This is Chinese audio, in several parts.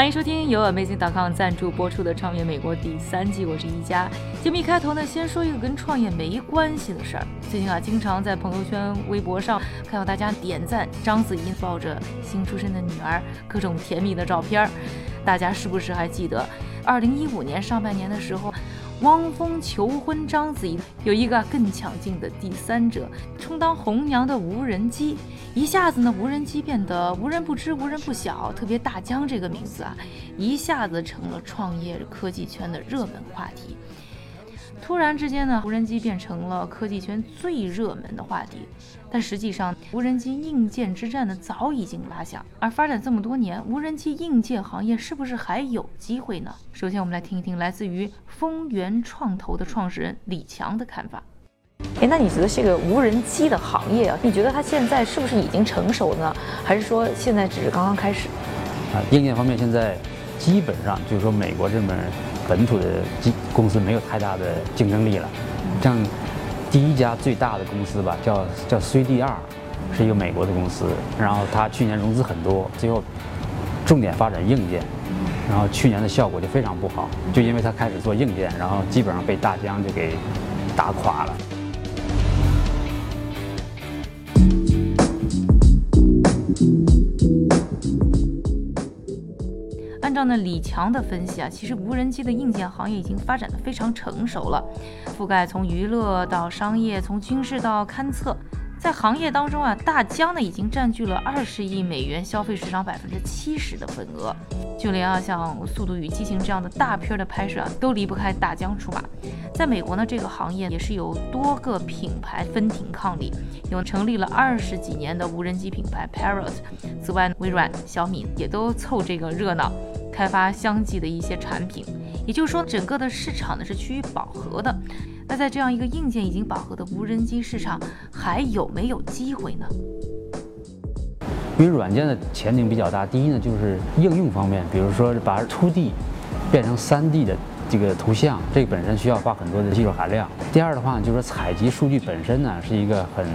欢迎收听由 Amazing.com 赞助播出的《创业美国》第三季，我是一加。节目一开头呢，先说一个跟创业没关系的事儿。最近啊，经常在朋友圈、微博上看到大家点赞章子怡抱着新出生的女儿，各种甜蜜的照片。大家是不是还记得，二零一五年上半年的时候？汪峰求婚章子怡，有一个更抢镜的第三者充当红娘的无人机，一下子呢，无人机变得无人不知、无人不晓，特别大疆这个名字啊，一下子成了创业科技圈的热门话题。突然之间呢，无人机变成了科技圈最热门的话题。但实际上，无人机硬件之战呢早已经拉响。而发展这么多年，无人机硬件行业是不是还有机会呢？首先，我们来听一听来自于丰源创投的创始人李强的看法。哎，那你觉得这个无人机的行业啊，你觉得它现在是不是已经成熟呢？还是说现在只是刚刚开始？啊，硬件方面现在基本上就是说美国这边。本土的机公司没有太大的竞争力了，像第一家最大的公司吧，叫叫 CDR，，是一个美国的公司，然后它去年融资很多，最后重点发展硬件，然后去年的效果就非常不好，就因为它开始做硬件，然后基本上被大疆就给打垮了。照呢李强的分析啊，其实无人机的硬件行业已经发展的非常成熟了，覆盖从娱乐到商业，从军事到勘测，在行业当中啊，大疆呢已经占据了二十亿美元消费市场百分之七十的份额，就连啊像《速度与激情》这样的大片的拍摄啊，都离不开大疆出马。在美国呢，这个行业也是有多个品牌分庭抗礼，有成立了二十几年的无人机品牌 Parrot，此外，微软、小米也都凑这个热闹。开发相继的一些产品，也就是说，整个的市场呢是趋于饱和的。那在这样一个硬件已经饱和的无人机市场，还有没有机会呢？因为软件的前景比较大。第一呢，就是应用方面，比如说把 2D 变成 3D 的这个图像，这个本身需要花很多的技术含量。第二的话，就是说采集数据本身呢是一个很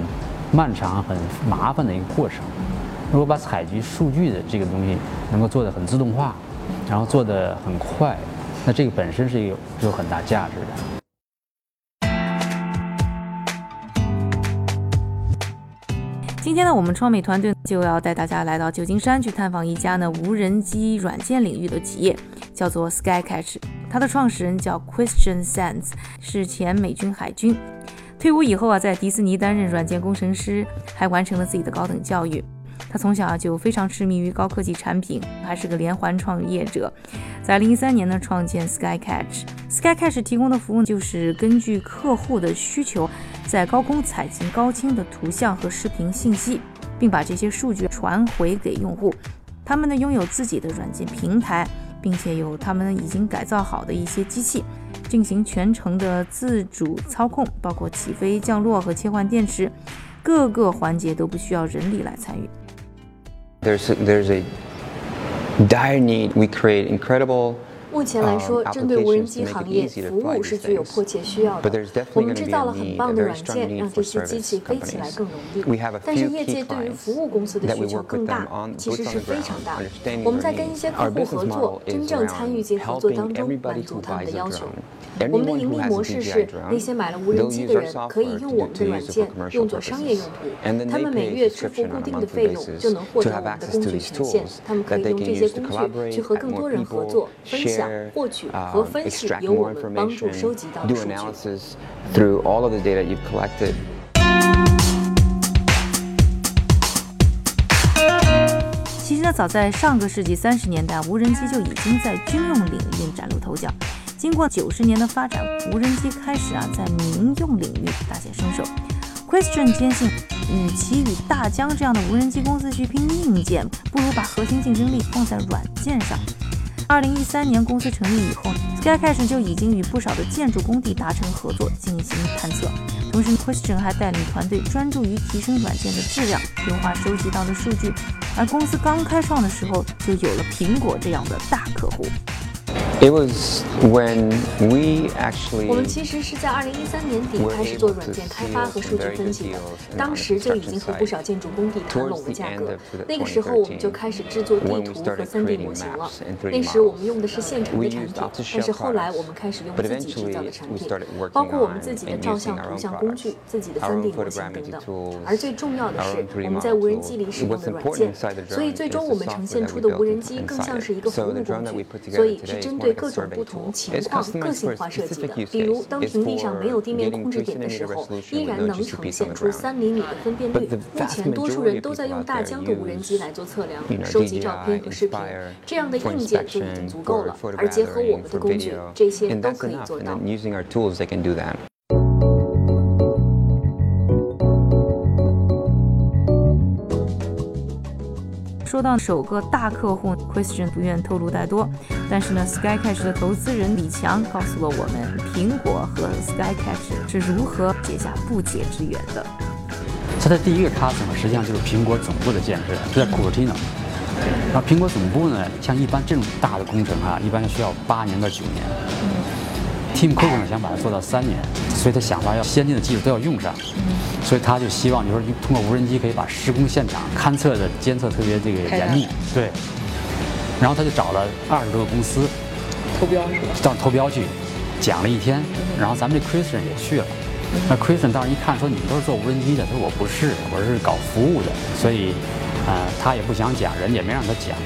漫长、很麻烦的一个过程。如果把采集数据的这个东西能够做得很自动化，然后做的很快，那这个本身是有有很大价值的。今天呢，我们创美团队就要带大家来到旧金山去探访一家呢无人机软件领域的企业，叫做 Skycatch。它的创始人叫 Christian Sands，是前美军海军，退伍以后啊，在迪士尼担任软件工程师，还完成了自己的高等教育。他从小就非常痴迷于高科技产品，还是个连环创业者。在零三年呢，创建 Skycatch。Skycatch 提供的服务就是根据客户的需求，在高空采集高清的图像和视频信息，并把这些数据传回给用户。他们呢拥有自己的软件平台，并且有他们已经改造好的一些机器，进行全程的自主操控，包括起飞、降落和切换电池，各个环节都不需要人力来参与。There's a, there's a dire need. We create incredible 目前来说，针对无人机行业，服务是具有迫切需要的。我们制造了很棒的软件，让这些机器飞起来更容易。但是业界对于服务公司的需求更大，其实是非常大。我们在跟一些客户合作，真正参与进合作当中，满足他们的要求。我们的盈利模式是，那些买了无人机的人可以用我们的软件用作商业用途，他们每月支付固定的费用，就能获得我们的工具权限。他们可以用这些工具去和更多人合作，分享。获取和分析由我们帮助收集到的数据。其实呢，早在上个世纪三十年代，无人机就已经在军用领域崭露头角。经过九十年的发展，无人机开始啊在民用领域大显身手。Christian 坚信，与其与大疆这样的无人机公司去拼硬件，不如把核心竞争力放在软件上。二零一三年公司成立以后，Skycash 就已经与不少的建筑工地达成合作进行探测。同时，Christian 还带领团队专注于提升软件的质量，优化收集到的数据。而公司刚开创的时候，就有了苹果这样的大客户。It was when we actually. 我们其实是在二零一三年底开始做软件开发和数据分析的，当时就已经和不少建筑工地谈拢了价格。那个时候我们就开始制作地图和 3D 模型了。那时我们用的是现成的产品，但是后来我们开始用自己制造的产品，包括我们自己的照相、图像工具、自己的 3D 模型等等。而最重要的是，我们在无人机里使用的软件，所以最终我们呈现出的无人机更像是一个服务工具，所以是针对。对各种不同情况个性化设计的，比如当平地上没有地面控制点的时候，依然能呈现出三厘米的分辨率。目前多数人都在用大疆的无人机来做测量、收集照片和视频，这样的硬件就已经足够了。而结合我们的工具，这些都可以做到。说到首个大客户，Christian 不愿透露太多，但是呢，Skycache 的投资人李强告诉了我们，苹果和 Skycache 是如何结下不解之缘的。它的第一个 custom 实际上就是苹果总部的建设，就在 Cupertino。那苹果总部呢，像一般这种大的工程啊，一般需要八年到九年。Tim Cook 呢想把它做到三年，所以他想法要先进的技术都要用上，所以他就希望就是通过无人机可以把施工现场勘测的监测特别这个严密，对。然后他就找了二十多个公司投标是吧？到投标去讲了一天，然后咱们这 Christian 也去了。那 Christian 当时一看说你们都是做无人机的，他说我不是，我是搞服务的，所以啊他也不想讲，人也没让他讲。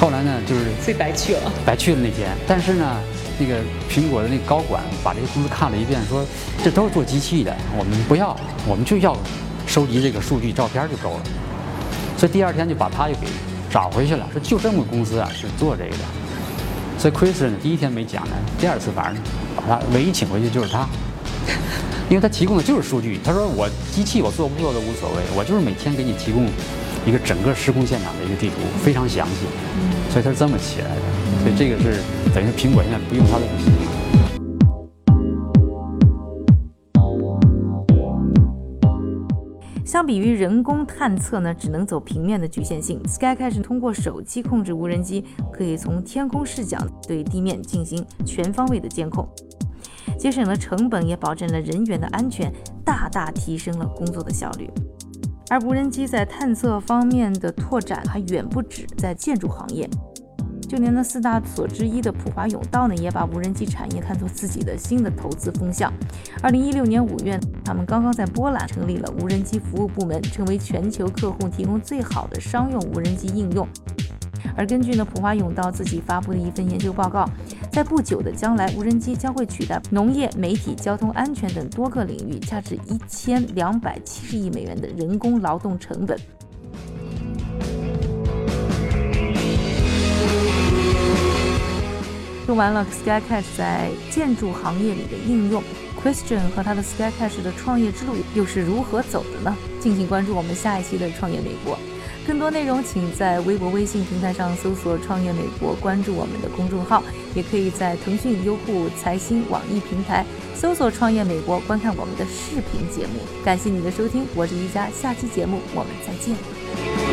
后来呢就是所以白去了，白去了那天，但是呢。那个苹果的那个高管把这些公司看了一遍，说这都是做机器的，我们不要，我们就要收集这个数据照片就够了。所以第二天就把他又给找回去了，说就这么个公司啊是做这个的。所以 Chris 呢第一天没讲呢，第二次反正把他唯一请回去就是他，因为他提供的就是数据。他说我机器我做不做都无所谓，我就是每天给你提供一个整个施工现场的一个地图，非常详细。所以他是这么起来的。所以这个是等于苹果现在不用它的东西。相比于人工探测呢，只能走平面的局限性，Skycache 通过手机控制无人机，可以从天空视角对地面进行全方位的监控，节省了成本，也保证了人员的安全，大大提升了工作的效率。而无人机在探测方面的拓展还远不止在建筑行业。就连那四大所之一的普华永道呢，也把无人机产业看作自己的新的投资风向。二零一六年五月，他们刚刚在波兰成立了无人机服务部门，成为全球客户提供最好的商用无人机应用。而根据呢普华永道自己发布的一份研究报告，在不久的将来，无人机将会取代农业、媒体、交通安全等多个领域，价值一千两百七十亿美元的人工劳动成本。说完了，Skycatch 在建筑行业里的应用，Christian 和他的 Skycatch 的创业之路又是如何走的呢？敬请关注我们下一期的《创业美国》，更多内容请在微博、微信平台上搜索“创业美国”，关注我们的公众号，也可以在腾讯、优酷、财新、网易平台搜索“创业美国”，观看我们的视频节目。感谢你的收听，我是瑜伽，下期节目我们再见。